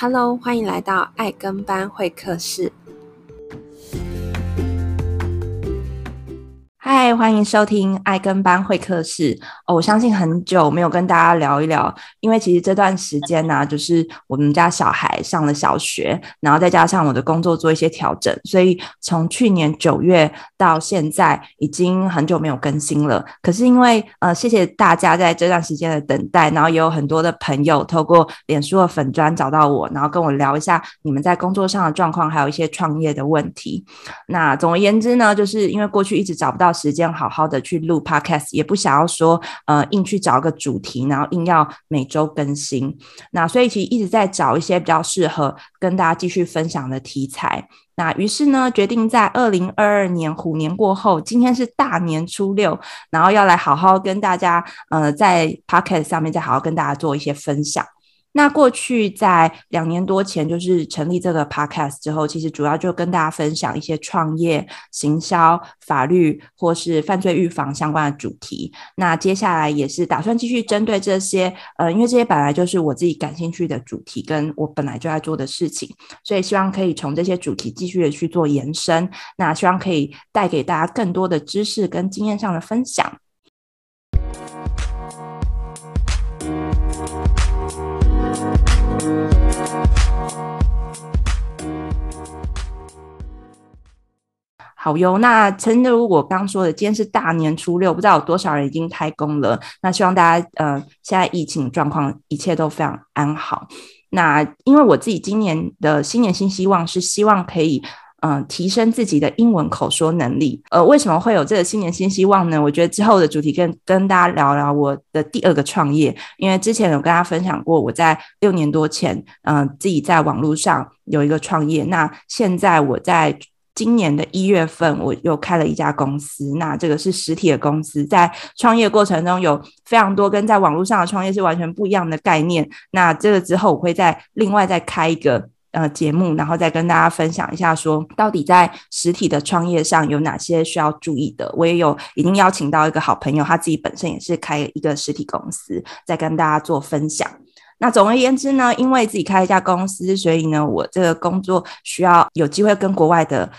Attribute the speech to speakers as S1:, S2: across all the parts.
S1: Hello，欢迎来到爱跟班会客室。嗨，欢迎收听爱跟班会客室。我相信很久没有跟大家聊一聊，因为其实这段时间呢、就是我们家小孩上了小学，然后再加上我的工作做一些调整，所以从去年九月到现在，已经很久没有更新了。可是因为呃，谢谢大家在这段时间的等待，然后也有很多的朋友透过脸书的粉砖找到我，然后跟我聊一下你们在工作上的状况，还有一些创业的问题。那总而言之呢，就是因为过去一直找不到时间好好的去录 podcast，也不想要说呃硬去找个主题，然后硬要每周更新。那所以其实一直在找一些比较适合跟大家继续分享的题材。那于是呢，决定在二零二二年虎年过后，今天是大年初六，然后要来好好跟大家呃在 Pocket 上面再好好跟大家做一些分享。那过去在两年多前，就是成立这个 podcast 之后，其实主要就跟大家分享一些创业、行销、法律或是犯罪预防相关的主题。那接下来也是打算继续针对这些，呃，因为这些本来就是我自己感兴趣的主题，跟我本来就在做的事情，所以希望可以从这些主题继续的去做延伸。那希望可以带给大家更多的知识跟经验上的分享。好哟，那诚如我刚说的，今天是大年初六，不知道有多少人已经开工了。那希望大家呃，现在疫情状况一切都非常安好。那因为我自己今年的新年新希望是希望可以嗯、提升自己的英文口说能力。呃，为什么会有这个新年新希望呢？我觉得之后的主题跟跟大家聊聊我的第二个创业，因为之前有跟大家分享过，我在六年多前嗯、自己在网络上有一个创业。那现在我在。今年的一月份，我又开了一家公司。那这个是实体的公司，在创业过程中有非常多跟在网络上的创业是完全不一样的概念。那这个之后，我会再另外再开一个呃节目，然后再跟大家分享一下，说到底在实体的创业上有哪些需要注意的。我也有已经邀请到一个好朋友，他自己本身也是开一个实体公司，在跟大家做分享。那总而言之呢，因为自己开一家公司，所以呢，我这个工作需要有机会跟国外的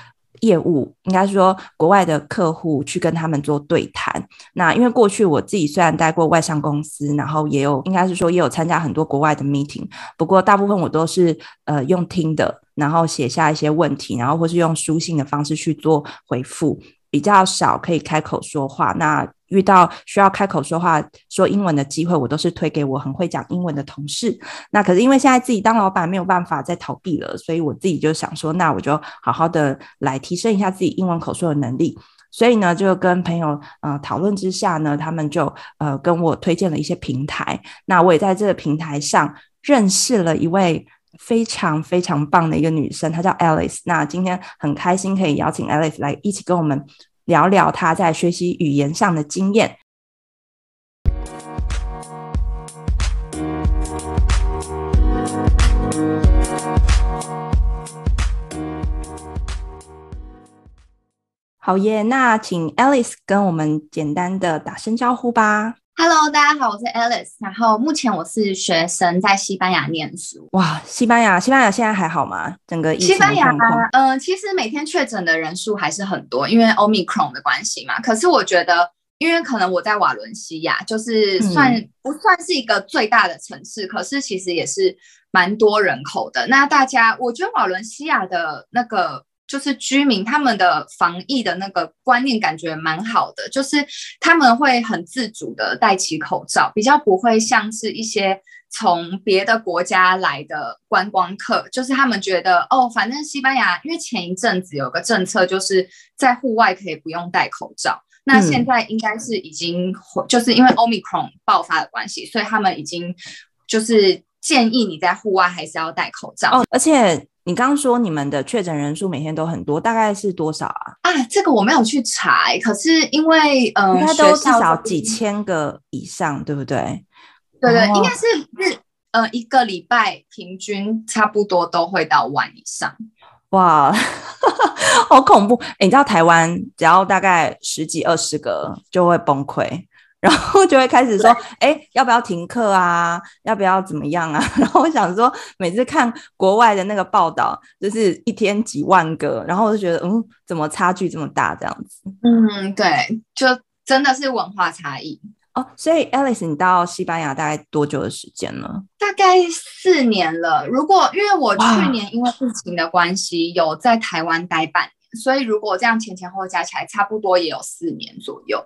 S1: 业务，应该是说国外的客户去跟他们做对谈。那因为过去我自己虽然待过外商公司，然后也有应该是说也有参加很多国外的 meeting，不过大部分我都是呃用听的，然后写下一些问题，然后或是用书信的方式去做回复。比较少可以开口说话，那遇到需要开口说话说英文的机会，我都是推给我很会讲英文的同事。那可是因为现在自己当老板没有办法再逃避了，所以我自己就想说，那我就好好的来提升一下自己英文口说的能力。所以呢，就跟朋友呃讨论之下呢，他们就呃跟我推荐了一些平台。那我也在这个平台上认识了一位。非常非常棒的一个女生，她叫 Alice。那今天很开心可以邀请 Alice 来一起跟我们聊聊他在学习语言上的经验。好耶，那请 Alice 跟我们简单的打声招呼吧。
S2: Hello，大家好，我是 Alice。然后目前我是学生，在西班牙念书。
S1: 哇，西班牙，西班牙现在还好吗？整个
S2: 西班牙，呃，其实每天确诊的人数还是很多，因为 Omicron 的关系嘛。可是我觉得，因为可能我在瓦伦西亚，就是算、嗯、不算是一个最大的城市，可是其实也是蛮多人口的。那大家，我觉得瓦伦西亚的那个。就是居民他们的防疫的那个观念感觉蛮好的，就是他们会很自主的戴起口罩，比较不会像是一些从别的国家来的观光客，就是他们觉得哦，反正西班牙因为前一阵子有个政策，就是在户外可以不用戴口罩，那现在应该是已经就是因为 Omicron 爆发的关系，所以他们已经就是建议你在户外还是要戴口罩，
S1: 哦，而且。你刚刚说你们的确诊人数每天都很多，大概是多少啊？
S2: 啊，这个我没有去查，可是因为嗯，应该都
S1: 至少几千个以上，对不对？
S2: 对对，应该是是呃一个礼拜平均差不多都会到万以上。
S1: 哇，好恐怖！诶，你知道台湾只要大概十几二十个就会崩溃，然后就会开始说，哎，要不要停课啊？要不要怎么样啊？然后我想说，每次看国外的那个报道，就是一天几万个，然后我就觉得，嗯，怎么差距这么大？这样子。
S2: 嗯，对，就真的是文化差异
S1: 哦。所以，Alice，你到西班牙大概多久的时间呢？
S2: 大概四年了。如果因为我去年因为疫情的关系，有在台湾待半年，所以如果这样前前后后加起来，差不多也有四年左右。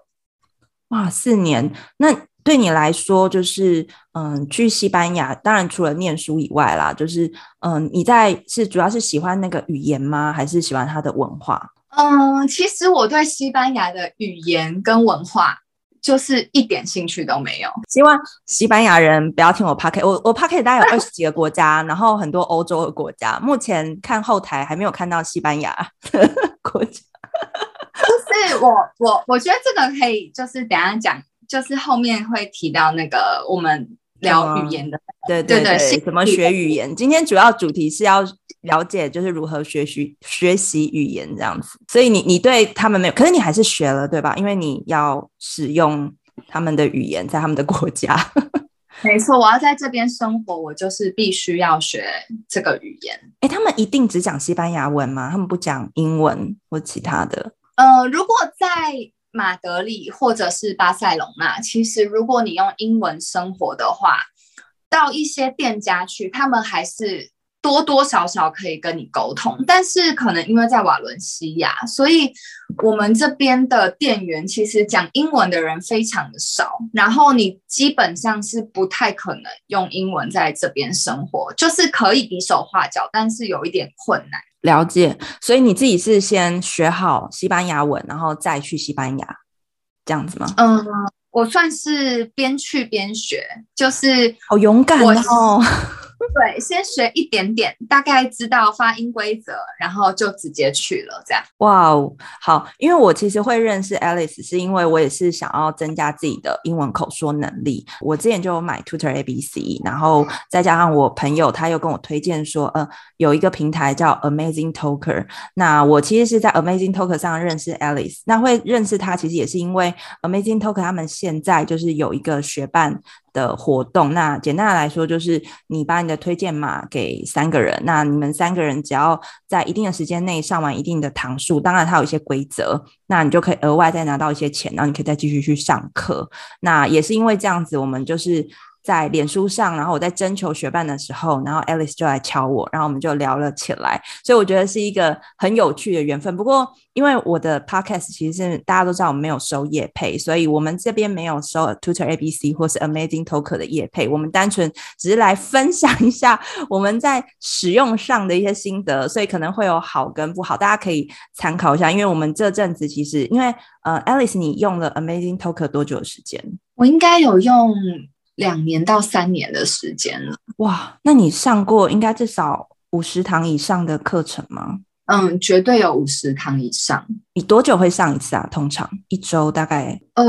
S1: 哇，四年！那对你来说，就是嗯，去西班牙，当然除了念书以外啦，就是嗯，你在是主要是喜欢那个语言吗？还是喜欢它的文化？
S2: 嗯，其实我对西班牙的语言跟文化就是一点兴趣都没有。
S1: 希望西班牙人不要听我 podcast，我我 podcast 大概有二十几个国家，然后很多欧洲的国家，目前看后台还没有看到西班牙 国家。
S2: 就是我我我觉得这个可以，就是等下讲，就是后面会提到那个我们聊语言的，
S1: 嗯、对对对，对，怎么学语言？今天主要主题是要了解，就是如何学习学习语言这样子。所以你你对他们没有，可是你还是学了对吧？因为你要使用他们的语言在他们的国家。
S2: 没错，我要在这边生活，我就是必须要学这个语言。
S1: 哎，他们一定只讲西班牙文吗？他们不讲英文或其他的？
S2: 呃，如果在马德里或者是巴塞隆纳，其实如果你用英文生活的话，到一些店家去，他们还是多多少少可以跟你沟通。但是可能因为在瓦伦西亚，所以我们这边的店员其实讲英文的人非常的少，然后你基本上是不太可能用英文在这边生活，就是可以比手画脚，但是有一点困难。
S1: 了解，所以你自己是先学好西班牙文，然后再去西班牙，这样子吗？
S2: 嗯，我算是边去边学，就是
S1: 好勇敢哦。
S2: 对，先学一点点，大概知道发音规则，然后就直接去了。这样，
S1: 哇哦，好，因为我其实会认识 Alice，是因为我也是想要增加自己的英文口说能力。我之前就有买 Tutor ABC，然后再加上我朋友他又跟我推荐说，呃，有一个平台叫 Amazing Talker。那我其实是在 Amazing Talker 上认识 Alice，那会认识他其实也是因为 Amazing Talker 他们现在就是有一个学伴的活动，那简单的来说就是你把你的推荐码给三个人，那你们三个人只要在一定的时间内上完一定的堂数，当然它有一些规则，那你就可以额外再拿到一些钱，然后你可以再继续去上课。那也是因为这样子，我们就是。在脸书上，然后我在征求学伴的时候，然后 Alice 就来敲我，然后我们就聊了起来，所以我觉得是一个很有趣的缘分。不过，因为我的 Podcast 其实是大家都知道我没有收业配，所以我们这边没有收 Tutor ABC 或是 Amazing Talker 的业配，我们单纯只是来分享一下我们在使用上的一些心得，所以可能会有好跟不好，大家可以参考一下。因为我们这阵子其实，因为呃，Alice 你用了 Amazing Talker 多久的时间？
S2: 我应该有用。两年到三年的时间了，
S1: 哇！那你上过应该至少五十堂以上的课程吗？
S2: 嗯，绝对有五十堂以上。
S1: 你多久会上一次啊？通常一周大概？
S2: 呃，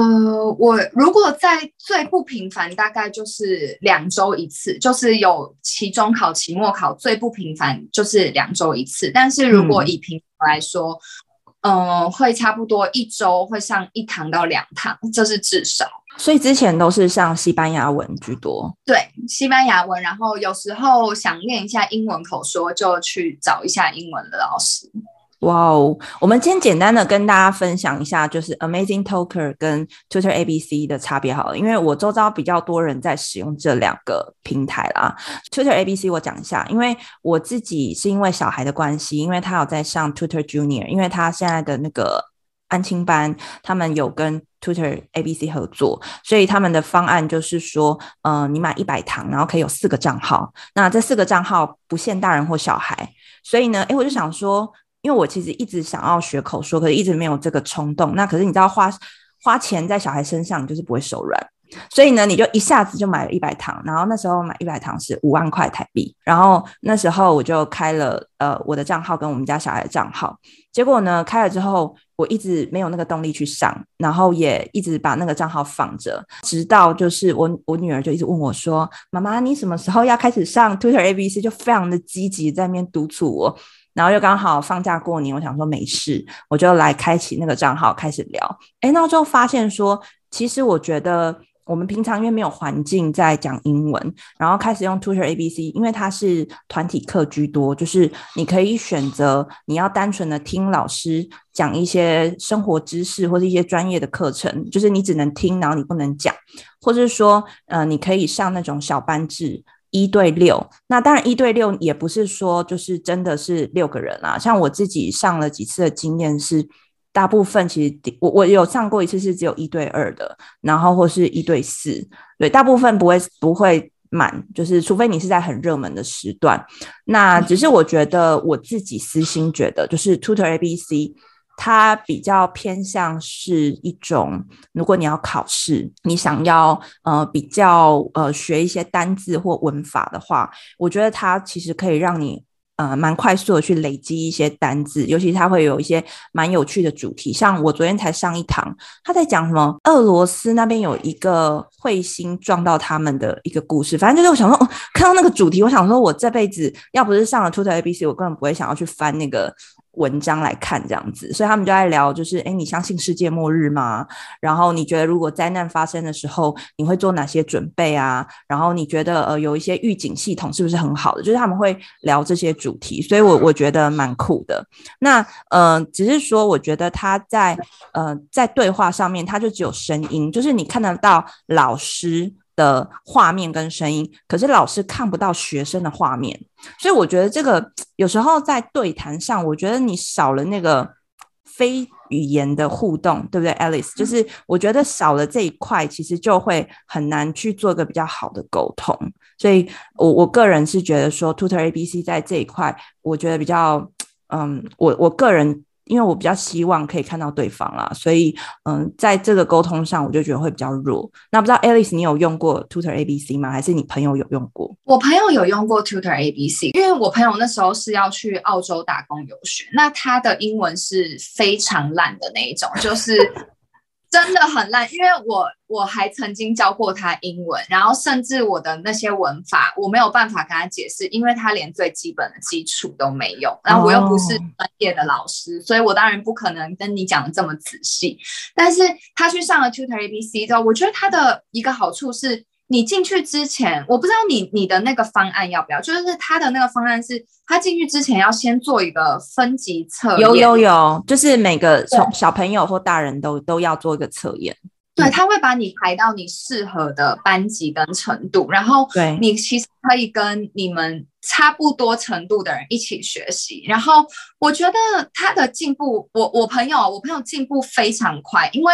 S2: 我如果在最不频繁，大概就是两周一次，就是有期中考、期末考，最不频繁就是两周一次。但是如果以平常来说，嗯，呃，会差不多一周会上一堂到两堂，这是至少。
S1: 所以之前都是上西班牙文居多，
S2: 对，西班牙文，然后有时候想练一下英文口说，就去找一下英文的老师。
S1: 哇哦，我们今天简单的跟大家分享一下，就是 Amazing Talker 跟 Tutor ABC 的差别好了，因为我周遭比较多人在使用这两个平台啦。Tutor ABC 我讲一下，因为我自己是因为小孩的关系，因为他有在上 Tutor Junior，因为他现在的那个。安亲班，他们有跟 Tutor ABC 合作，所以他们的方案就是说，嗯、你买一百堂，然后可以有四个账号，那这四个账号不限大人或小孩，所以呢，诶，我就想说，因为我其实一直想要学口说，可是一直没有这个冲动，那可是你知道花花钱在小孩身上，就是不会手软。所以呢，你就一下子就买了一百堂，然后那时候买一百堂是五万块台币，然后那时候我就开了呃我的账号跟我们家小孩的账号，结果呢，开了之后我一直没有那个动力去上，然后也一直把那个账号放着，直到就是我我女儿就一直问我说：“妈妈，你什么时候要开始上 Twitter ABC？” 就非常的积极在那边督促我，然后又刚好放假过年，我想说没事，我就来开启那个账号开始聊，诶，那之后发现说。其实我觉得。我们平常因为没有环境在讲英文，然后开始用 Tutor ABC，因为它是团体课居多，就是你可以选择你要单纯的听老师讲一些生活知识或者一些专业的课程，就是你只能听，然后你不能讲，或者是说，呃，你可以上那种小班制一对六。那当然一对六也不是说就是真的是六个人啊，像我自己上了几次的经验是。大部分其实我我有上过一次是只有一对二的，然后或是一对四，对，大部分不会不会满，就是除非你是在很热门的时段。那只是我觉得我自己私心觉得，就是 Tutor ABC 它比较偏向是一种，如果你要考试，你想要呃比较呃学一些单字或文法的话，我觉得它其实可以让你。呃，蛮快速的去累积一些单字，尤其它会有一些蛮有趣的主题。像我昨天才上一堂，他在讲什么？俄罗斯那边有一个彗星撞到他们的一个故事。反正就是我想说，哦，看到那个主题，我想说，我这辈子要不是上了 Tutor ABC，我根本不会想要去翻那个。文章来看这样子，所以他们就在聊，就是诶，你相信世界末日吗？然后你觉得如果灾难发生的时候，你会做哪些准备啊？然后你觉得呃，有一些预警系统是不是很好的？就是他们会聊这些主题，所以我我觉得蛮酷的。那呃，只是说我觉得他在呃在对话上面，他就只有声音，就是你看得到老师的画面跟声音，可是老师看不到学生的画面，所以我觉得这个有时候在对谈上，我觉得你少了那个非语言的互动，对不对，Alice？就是我觉得少了这一块，其实就会很难去做一个比较好的沟通。所以我我个人是觉得说，Tutor ABC 在这一块，我觉得比较，嗯，我我个人。因为我比较希望可以看到对方啦，所以嗯，在这个沟通上，我就觉得会比较弱。那不知道 Alice，你有用过 Tutor ABC 吗？还是你朋友有用过？
S2: 我朋友有用过 Tutor ABC，因为我朋友那时候是要去澳洲打工游学，那他的英文是非常烂的那一种，就是。真的很烂，因为我我还曾经教过他英文，然后甚至我的那些文法我没有办法跟他解释，因为他连最基本的基础都没有，然后我又不是专业的老师，所以我当然不可能跟你讲的这么仔细。但是他去上了 Tutor ABC 之后，我觉得他的一个好处是。你进去之前，我不知道你你的那个方案要不要，就是他的那个方案是，他进去之前要先做一个分级测验。
S1: 有有有，就是每个从小朋友或大人都都要做一个测验。
S2: 对，他会把你排到你适合的班级跟程度，然后对你其实可以跟你们差不多程度的人一起学习。然后我觉得他的进步，我我朋友我朋友进步非常快，因为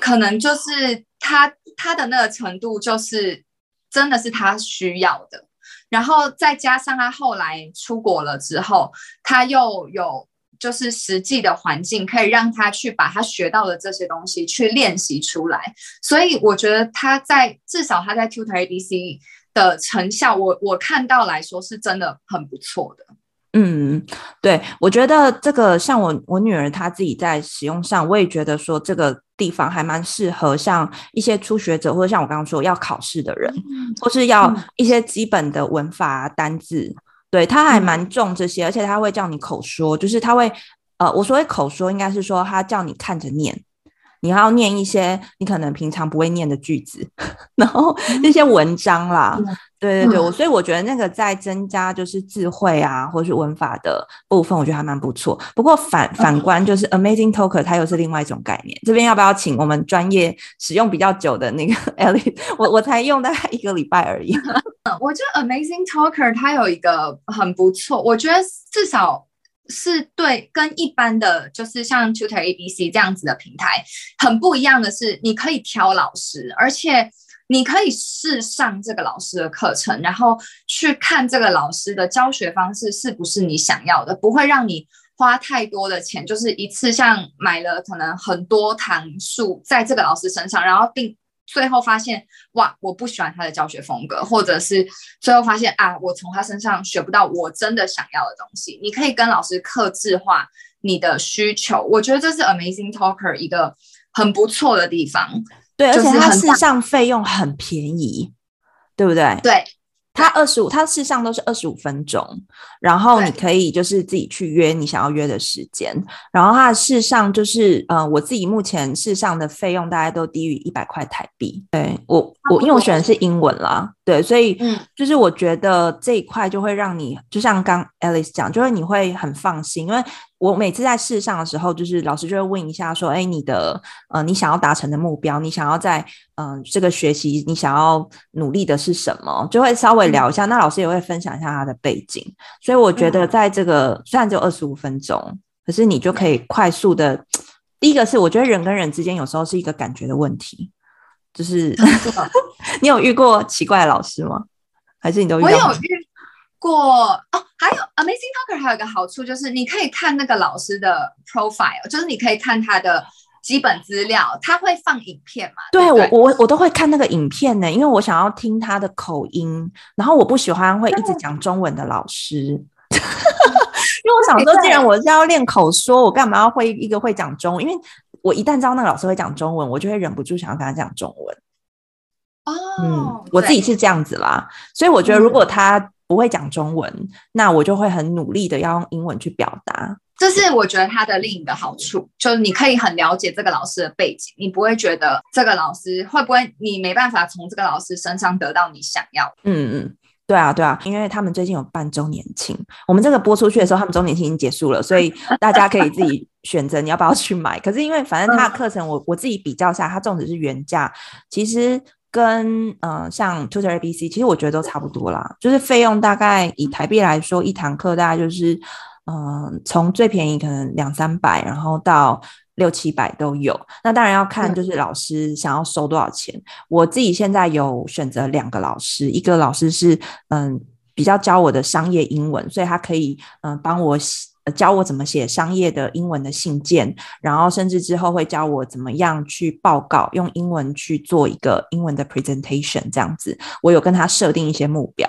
S2: 可能就是他他的那个程度就是真的是他需要的，然后再加上他后来出国了之后，他又有。就是实际的环境可以让他去把他学到的这些东西去练习出来，所以我觉得他在至少他在 Tutor ABC 的成效，我我看到来说是真的很不错的。
S1: 嗯，对，我觉得这个像我我女儿她自己在使用上，我也觉得说这个地方还蛮适合像一些初学者或者像我刚刚说要考试的人，或是要一些基本的文法单字。对，他还蛮重这些，而且他会叫你口说，就是他会，呃，我所谓口说，应该是说他叫你看着念，你还要念一些你可能平常不会念的句子，然后那些文章啦。嗯对对对，我所以我觉得那个在增加就是智慧啊，或是文法的部分，我觉得还蛮不错。不过反反观就是 Amazing Talker，它又是另外一种概念。这边要不要请我们专业使用比较久的那个 Ellie？我我才用大概一个礼拜而已。
S2: 我觉得 Amazing Talker 它有一个很不错，我觉得至少是对跟一般的就是像 Tutor ABC 这样子的平台很不一样的是，你可以挑老师，而且。你可以试上这个老师的课程，然后去看这个老师的教学方式是不是你想要的，不会让你花太多的钱，就是一次像买了可能很多堂数在这个老师身上，然后定最后发现哇，我不喜欢他的教学风格，或者是最后发现啊，我从他身上学不到我真的想要的东西。你可以跟老师克制化你的需求，我觉得这是 Amazing Talker 一个很不错的地方。
S1: 对，而且它事实上费用很便宜，对不对？
S2: 对，
S1: 它二十五，它事实上都是二十五分钟，然后你可以就是自己去约你想要约的时间，然后它的事实上就是呃，我自己目前事实上的费用大概都低于一百块台币。对我我因为我选的是英文啦，对，所以嗯，就是我觉得这一块就会让你就像刚 Alice 讲，就是你会很放心，因为。我每次在试上的时候，就是老师就会问一下，说：“哎，你的呃，你想要达成的目标，你想要在嗯、呃、这个学习，你想要努力的是什么？”就会稍微聊一下。嗯、那老师也会分享一下他的背景。所以我觉得在这个、嗯、虽然只有二十五分钟，可是你就可以快速的。嗯、第一个是我觉得人跟人之间有时候是一个感觉的问题，就是 你有遇过奇怪的老师吗？还是你都遇到？我有遇。
S2: 过哦，还有 Amazing Talker 还有一个好处就是你可以看那个老师的 profile，就是你可以看他的基本资料，他会放影片嘛？
S1: 对，对我我我都会看那个影片呢，因为我想要听他的口音，然后我不喜欢会一直讲中文的老师，因为我想说，既然我是要练口说，我干嘛要会一个会讲中文？因为我一旦知道那个老师会讲中文，我就会忍不住想要跟他讲中文。
S2: 哦，
S1: 嗯，我自己是这样子啦，所以我觉得如果他。不会讲中文，那我就会很努力的要用英文去表达。
S2: 这是我觉得他的另一个好处，就是你可以很了解这个老师的背景，你不会觉得这个老师会不会你没办法从这个老师身上得到你想要。
S1: 嗯嗯，对啊对啊，因为他们最近有办周年庆，我们这个播出去的时候，他们周年庆已经结束了，所以大家可以自己 选择你要不要去买。可是因为反正他的课程我，我我自己比较下，他纵使是原价，其实。跟嗯、呃，像 Tutor ABC，其实我觉得都差不多啦，就是费用大概以台币来说，一堂课大概就是嗯、呃，从最便宜可能两三百，然后到六七百都有。那当然要看就是老师想要收多少钱。嗯、我自己现在有选择两个老师，一个老师是嗯比较教我的商业英文，所以他可以嗯帮我。教我怎么写商业的英文的信件，然后甚至之后会教我怎么样去报告，用英文去做一个英文的 presentation 这样子。我有跟他设定一些目标，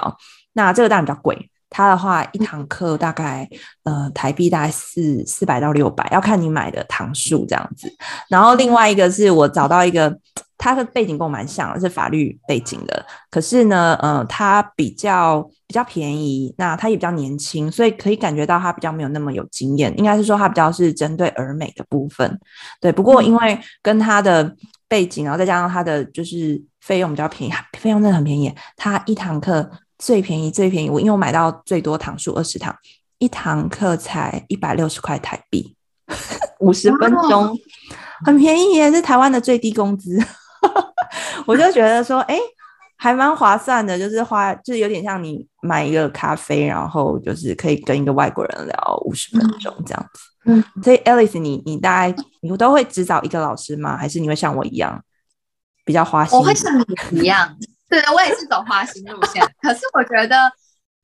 S1: 那这个当然比较贵。他的话一堂课大概呃台币大概四四百到六百，要看你买的堂数这样子。然后另外一个是我找到一个。他的背景跟我蛮像的，是法律背景的。可是呢，呃，他比较比较便宜，那他也比较年轻，所以可以感觉到他比较没有那么有经验。应该是说他比较是针对儿美的部分。对，不过因为跟他的背景，然后再加上他的就是费用比较便宜，费用真的很便宜。他一堂课最便宜最便宜，我因为我买到最多堂数二十堂，一堂课才一百六十块台币，五十分钟，很便宜耶，是台湾的最低工资。我就觉得说，哎、欸，还蛮划算的，就是花，就是有点像你买一个咖啡，然后就是可以跟一个外国人聊五十分钟这样子。嗯，所以 Alice，你你大概你都会只找一个老师吗？还是你会像我一样比较花心？
S2: 我会像你一样，对，我也是走花心路线。可是我觉得，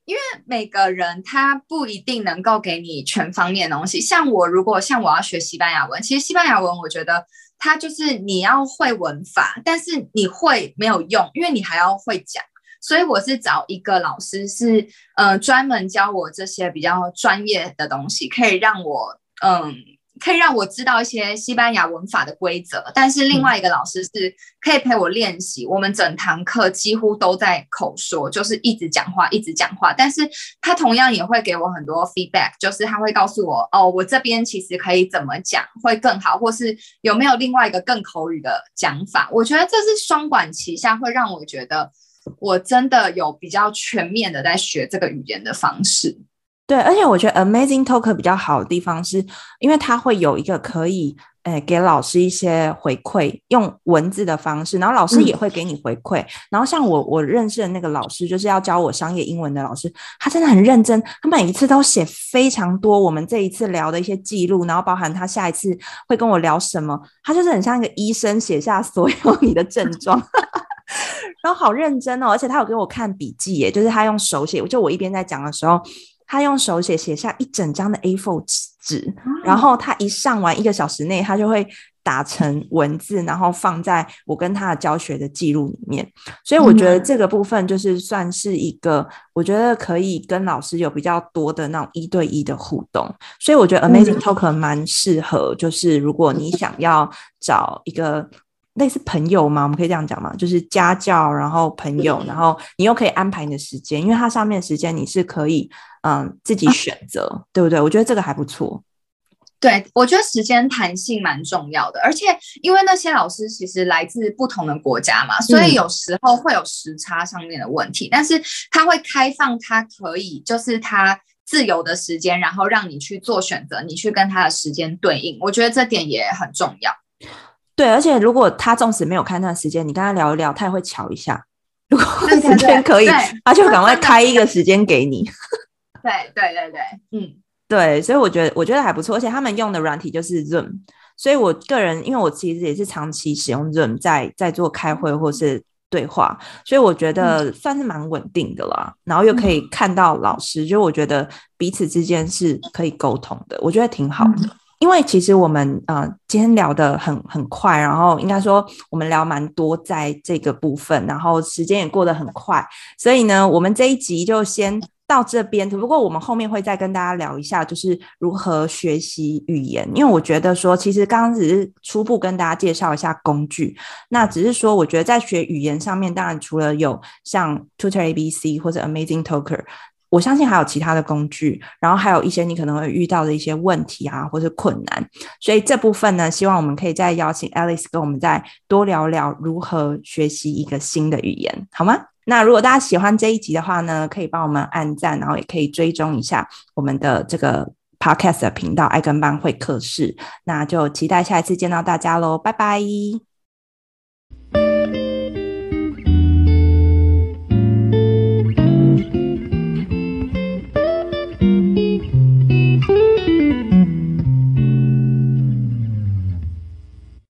S2: 因为每个人他不一定能够给你全方面的东西。像我，如果像我要学西班牙文，其实西班牙文我觉得。它就是你要会文法，但是你会没有用，因为你还要会讲。所以我是找一个老师是，是呃专门教我这些比较专业的东西，可以让我嗯。可以让我知道一些西班牙文法的规则，但是另外一个老师是可以陪我练习。我们整堂课几乎都在口说，就是一直讲话，一直讲话。但是他同样也会给我很多 feedback，就是他会告诉我，哦，我这边其实可以怎么讲会更好，或是有没有另外一个更口语的讲法。我觉得这是双管齐下，会让我觉得我真的有比较全面的在学这个语言的方式。
S1: 对，而且我觉得 Amazing Talker 比较好的地方是，因为它会有一个可以，诶，给老师一些回馈，用文字的方式，然后老师也会给你回馈。嗯、然后像我我认识的那个老师，就是要教我商业英文的老师，他真的很认真，他每一次都写非常多我们这一次聊的一些记录，然后包含他下一次会跟我聊什么，他就是很像一个医生写下所有 你的症状，然后好认真哦，而且他有给我看笔记耶，就是他用手写，就我一边在讲的时候。他用手写写下一整张的 A4 纸，然后他一上完一个小时内，他就会打成文字，然后放在我跟他的教学的记录里面。所以我觉得这个部分就是算是一个，我觉得可以跟老师有比较多的那种一对一的互动。所以我觉得 Amazing Talker 蛮适合，就是如果你想要找一个。类似朋友吗？我们可以这样讲吗？就是家教，然后朋友，然后你又可以安排你的时间，因为它上面的时间你是可以嗯自己选择，啊、对不对？我觉得这个还不错。
S2: 对，我觉得时间弹性蛮重要的，而且因为那些老师其实来自不同的国家嘛，所以有时候会有时差上面的问题，嗯、但是他会开放，他可以就是他自由的时间，然后让你去做选择，你去跟他的时间对应，我觉得这点也很重要。
S1: 对，而且如果他纵使没有开那时间，你跟他聊一聊，他也会瞧一下，如果时间可以，他就赶快开一个时间给你。
S2: 对对对对，嗯。
S1: 对，所以我觉得我觉得还不错，而且他们用的软体就是 Zoom，所以我个人因为我其实也是长期使用 Zoom 在在做开会或是对话，所以我觉得算是蛮稳定的啦。嗯、然后又可以看到老师，嗯、就我觉得彼此之间是可以沟通的，我觉得挺好的。嗯、因为其实我们呃今天聊得很很快，然后应该说我们聊蛮多在这个部分，然后时间也过得很快，所以呢，我们这一集就先。到这边，只不过我们后面会再跟大家聊一下，就是如何学习语言。因为我觉得说，其实刚刚只是初步跟大家介绍一下工具，那只是说，我觉得在学语言上面，当然除了有像 Tutor ABC 或者 Amazing Talker，我相信还有其他的工具，然后还有一些你可能会遇到的一些问题啊，或是困难。所以这部分呢，希望我们可以再邀请 Alice 跟我们再多聊聊如何学习一个新的语言，好吗？那如果大家喜欢这一集的话呢，可以帮我们按赞，然后也可以追踪一下我们的这个 podcast 的频道“爱跟班会客室”。那就期待下一次见到大家喽，拜拜。